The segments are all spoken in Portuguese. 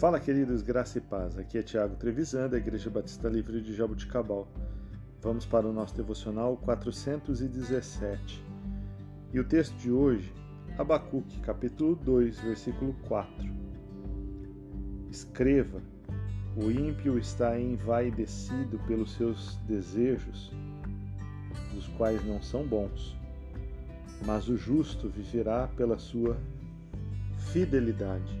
Fala, queridos, graça e paz. Aqui é Tiago Trevisan, da Igreja Batista Livre de Jabuticabal. Vamos para o nosso devocional 417. E o texto de hoje, Abacuque, capítulo 2, versículo 4. Escreva: O ímpio está envaidecido pelos seus desejos, dos quais não são bons, mas o justo viverá pela sua fidelidade.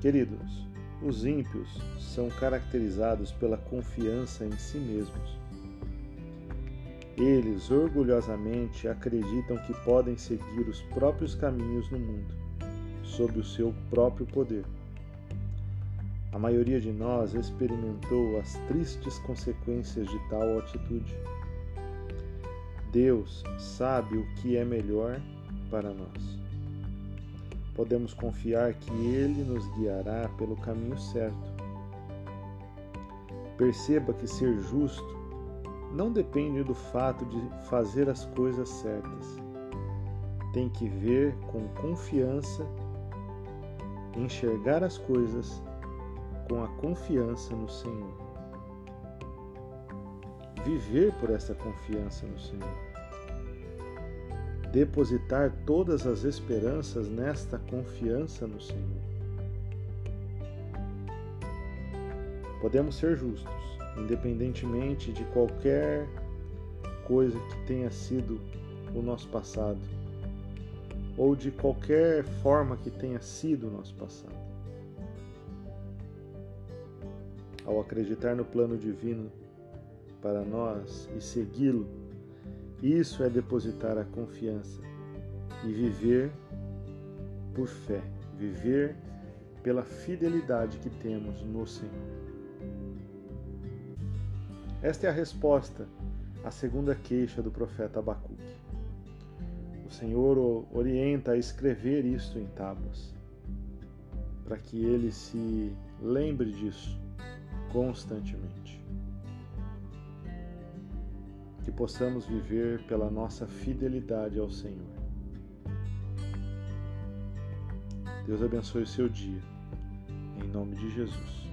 Queridos, os ímpios são caracterizados pela confiança em si mesmos. Eles orgulhosamente acreditam que podem seguir os próprios caminhos no mundo, sob o seu próprio poder. A maioria de nós experimentou as tristes consequências de tal atitude. Deus sabe o que é melhor para nós podemos confiar que Ele nos guiará pelo caminho certo. Perceba que ser justo não depende do fato de fazer as coisas certas. Tem que ver com confiança, enxergar as coisas com a confiança no Senhor. Viver por essa confiança no Senhor depositar todas as esperanças nesta confiança no Senhor. Podemos ser justos, independentemente de qualquer coisa que tenha sido o nosso passado, ou de qualquer forma que tenha sido o nosso passado. Ao acreditar no plano divino para nós e segui-lo, isso é depositar a confiança e viver por fé, viver pela fidelidade que temos no Senhor. Esta é a resposta à segunda queixa do profeta Abacuque. O Senhor o orienta a escrever isto em tábuas, para que ele se lembre disso constantemente que possamos viver pela nossa fidelidade ao Senhor. Deus abençoe o seu dia. Em nome de Jesus.